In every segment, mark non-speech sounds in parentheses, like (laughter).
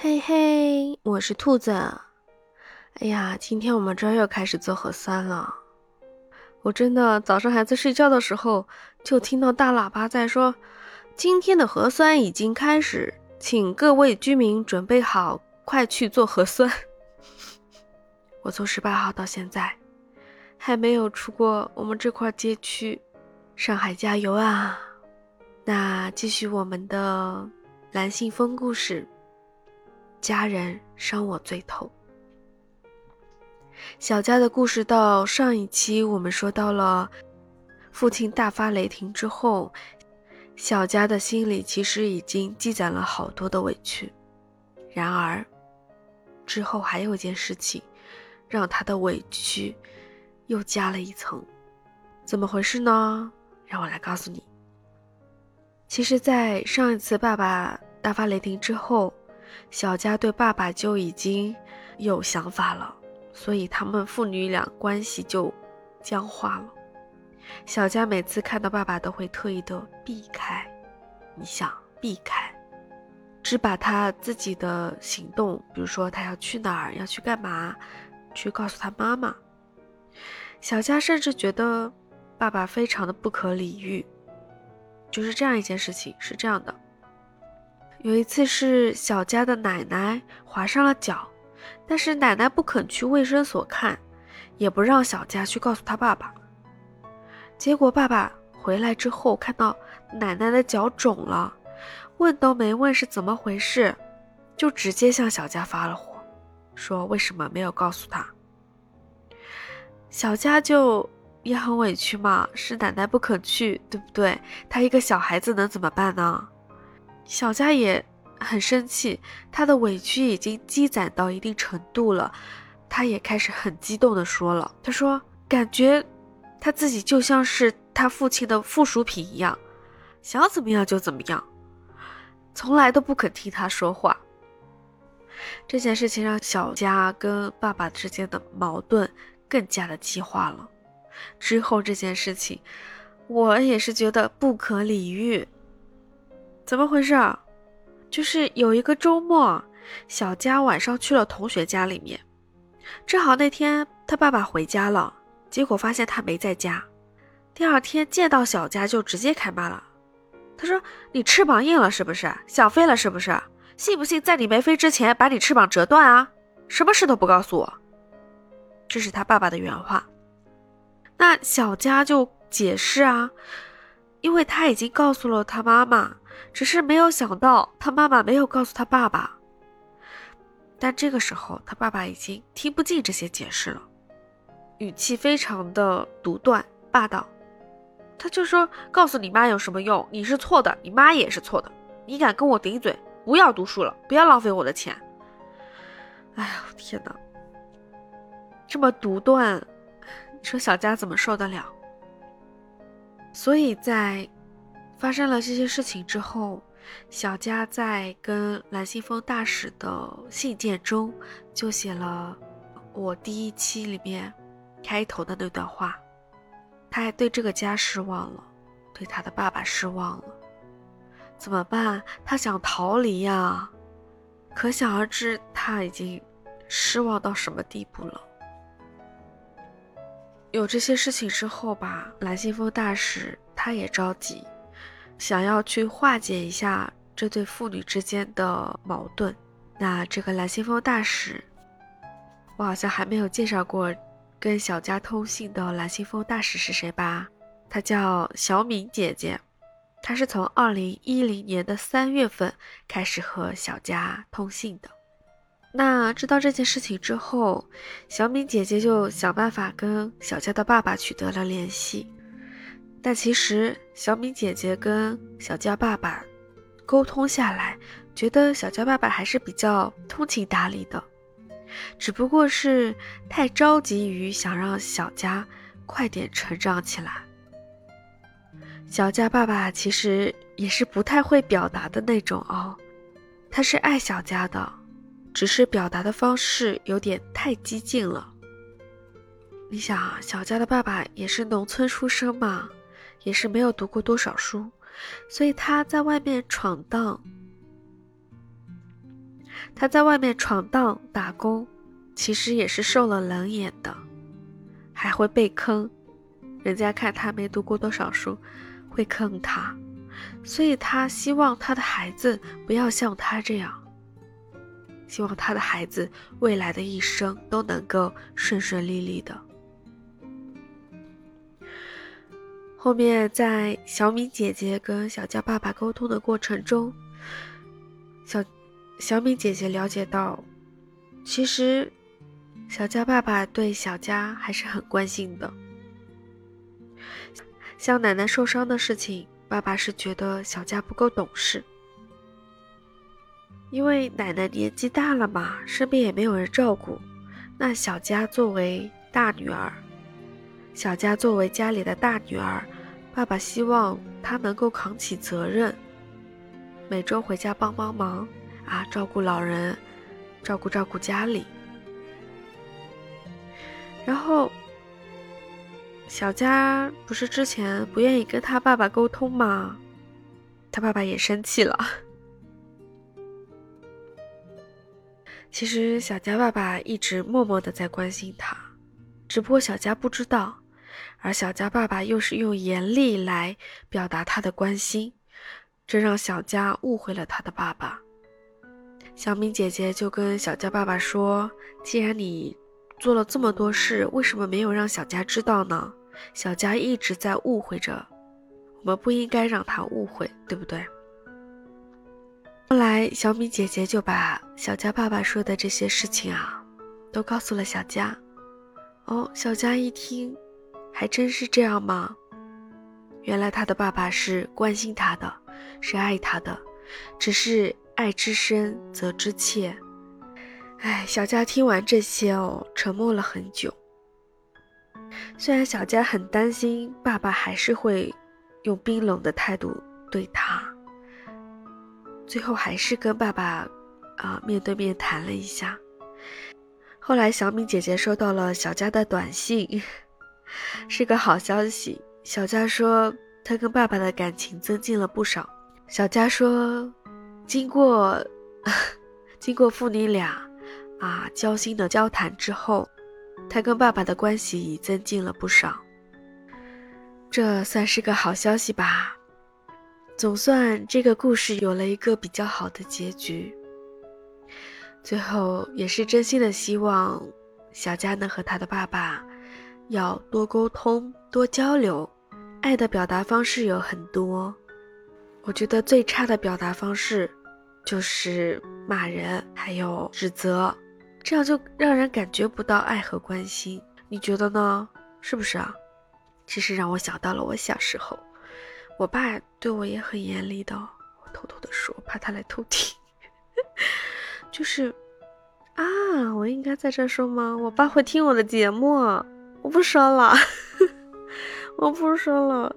嘿嘿，我是兔子。哎呀，今天我们这儿又开始做核酸了。我真的早上还在睡觉的时候，就听到大喇叭在说：“今天的核酸已经开始，请各位居民准备好，快去做核酸。(laughs) ”我从十八号到现在，还没有出过我们这块街区。上海加油啊！那继续我们的蓝信封故事。家人伤我最痛。小佳的故事到上一期我们说到了父亲大发雷霆之后，小佳的心里其实已经积攒了好多的委屈。然而，之后还有一件事情，让他的委屈又加了一层。怎么回事呢？让我来告诉你。其实，在上一次爸爸大发雷霆之后，小佳对爸爸就已经有想法了，所以他们父女俩关系就僵化了。小佳每次看到爸爸都会特意的避开，你想避开，只把他自己的行动，比如说他要去哪儿，要去干嘛，去告诉他妈妈。小佳甚至觉得爸爸非常的不可理喻。就是这样一件事情，是这样的。有一次是小佳的奶奶划伤了脚，但是奶奶不肯去卫生所看，也不让小佳去告诉他爸爸。结果爸爸回来之后看到奶奶的脚肿了，问都没问是怎么回事，就直接向小佳发了火，说为什么没有告诉他。小佳就也很委屈嘛，是奶奶不肯去，对不对？他一个小孩子能怎么办呢？小佳也很生气，他的委屈已经积攒到一定程度了，他也开始很激动的说了：“他说，感觉他自己就像是他父亲的附属品一样，想怎么样就怎么样，从来都不肯听他说话。”这件事情让小佳跟爸爸之间的矛盾更加的激化了。之后这件事情，我也是觉得不可理喻。怎么回事？就是有一个周末，小佳晚上去了同学家里面，正好那天他爸爸回家了，结果发现他没在家。第二天见到小佳就直接开骂了，他说：“你翅膀硬了是不是？想飞了是不是？信不信在你没飞之前把你翅膀折断啊？什么事都不告诉我。”这是他爸爸的原话。那小佳就解释啊，因为他已经告诉了他妈妈。只是没有想到，他妈妈没有告诉他爸爸。但这个时候，他爸爸已经听不进这些解释了，语气非常的独断霸道。他就说：“告诉你妈有什么用？你是错的，你妈也是错的。你敢跟我顶嘴，不要读书了，不要浪费我的钱。”哎呀，天哪！这么独断，你说小佳怎么受得了？所以在。发生了这些事情之后，小佳在跟蓝信封大使的信件中就写了我第一期里面开头的那段话。他还对这个家失望了，对他的爸爸失望了。怎么办？他想逃离呀，可想而知他已经失望到什么地步了。有这些事情之后吧，蓝信封大使他也着急。想要去化解一下这对父女之间的矛盾，那这个蓝信封大使，我好像还没有介绍过跟小佳通信的蓝信封大使是谁吧？她叫小敏姐姐，她是从二零一零年的三月份开始和小佳通信的。那知道这件事情之后，小敏姐姐就想办法跟小佳的爸爸取得了联系。但其实，小敏姐姐跟小佳爸爸沟通下来，觉得小佳爸爸还是比较通情达理的，只不过是太着急于想让小佳快点成长起来。小佳爸爸其实也是不太会表达的那种哦，他是爱小佳的，只是表达的方式有点太激进了。你想，小佳的爸爸也是农村出生嘛？也是没有读过多少书，所以他在外面闯荡，他在外面闯荡打工，其实也是受了冷眼的，还会被坑。人家看他没读过多少书，会坑他，所以他希望他的孩子不要像他这样，希望他的孩子未来的一生都能够顺顺利利的。后面在小敏姐姐跟小佳爸爸沟通的过程中，小小敏姐姐了解到，其实小佳爸爸对小佳还是很关心的。像奶奶受伤的事情，爸爸是觉得小佳不够懂事，因为奶奶年纪大了嘛，身边也没有人照顾。那小佳作为大女儿。小佳作为家里的大女儿，爸爸希望她能够扛起责任，每周回家帮帮忙啊，照顾老人，照顾照顾家里。然后，小佳不是之前不愿意跟他爸爸沟通吗？他爸爸也生气了。其实小佳爸爸一直默默的在关心他，只不过小佳不知道。而小佳爸爸又是用严厉来表达他的关心，这让小佳误会了他的爸爸。小敏姐姐就跟小佳爸爸说：“既然你做了这么多事，为什么没有让小佳知道呢？小佳一直在误会着，我们不应该让他误会，对不对？”后来，小敏姐姐就把小佳爸爸说的这些事情啊，都告诉了小佳。哦，小佳一听。还真是这样吗？原来他的爸爸是关心他的，是爱他的，只是爱之深责之切。哎，小佳听完这些哦，沉默了很久。虽然小佳很担心爸爸还是会用冰冷的态度对他，最后还是跟爸爸啊面对面谈了一下。后来小敏姐姐收到了小佳的短信。是个好消息，小佳说她跟爸爸的感情增进了不少。小佳说，经过 (laughs) 经过父女俩啊交心的交谈之后，她跟爸爸的关系已增进了不少。这算是个好消息吧？总算这个故事有了一个比较好的结局。最后也是真心的希望小佳能和他的爸爸。要多沟通，多交流。爱的表达方式有很多，我觉得最差的表达方式就是骂人，还有指责，这样就让人感觉不到爱和关心。你觉得呢？是不是啊？其实让我想到了我小时候，我爸对我也很严厉的。我偷偷的说，怕他来偷听。(laughs) 就是啊，我应该在这说吗？我爸会听我的节目。我不说了，我不说 (laughs) 了。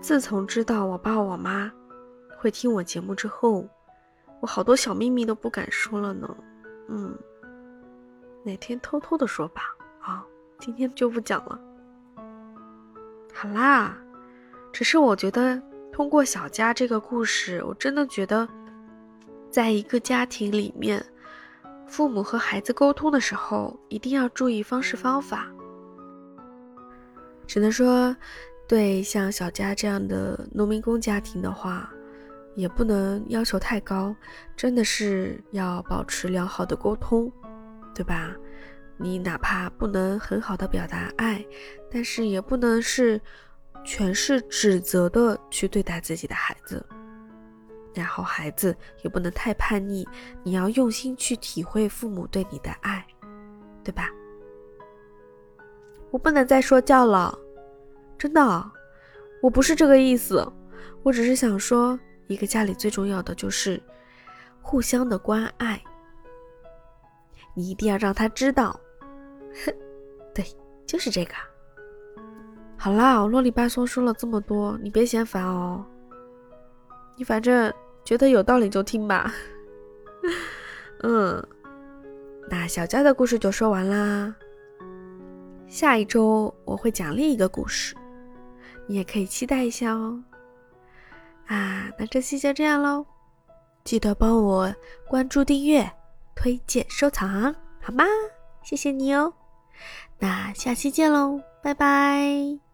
自从知道我爸我妈会听我节目之后，我好多小秘密都不敢说了呢。嗯，哪天偷偷的说吧。啊，今天就不讲了。好啦，只是我觉得通过小佳这个故事，我真的觉得，在一个家庭里面。父母和孩子沟通的时候，一定要注意方式方法。只能说，对像小佳这样的农民工家庭的话，也不能要求太高，真的是要保持良好的沟通，对吧？你哪怕不能很好的表达爱，但是也不能是全是指责的去对待自己的孩子。然后孩子也不能太叛逆，你要用心去体会父母对你的爱，对吧？我不能再说教了，真的，我不是这个意思，我只是想说，一个家里最重要的就是互相的关爱，你一定要让他知道。哼，对，就是这个。好啦，我啰里吧嗦说了这么多，你别嫌烦哦。反正觉得有道理就听吧。(laughs) 嗯，那小佳的故事就说完啦。下一周我会讲另一个故事，你也可以期待一下哦。啊，那这期就这样喽，记得帮我关注、订阅、推荐、收藏，好吗？谢谢你哦。那下期见喽，拜拜。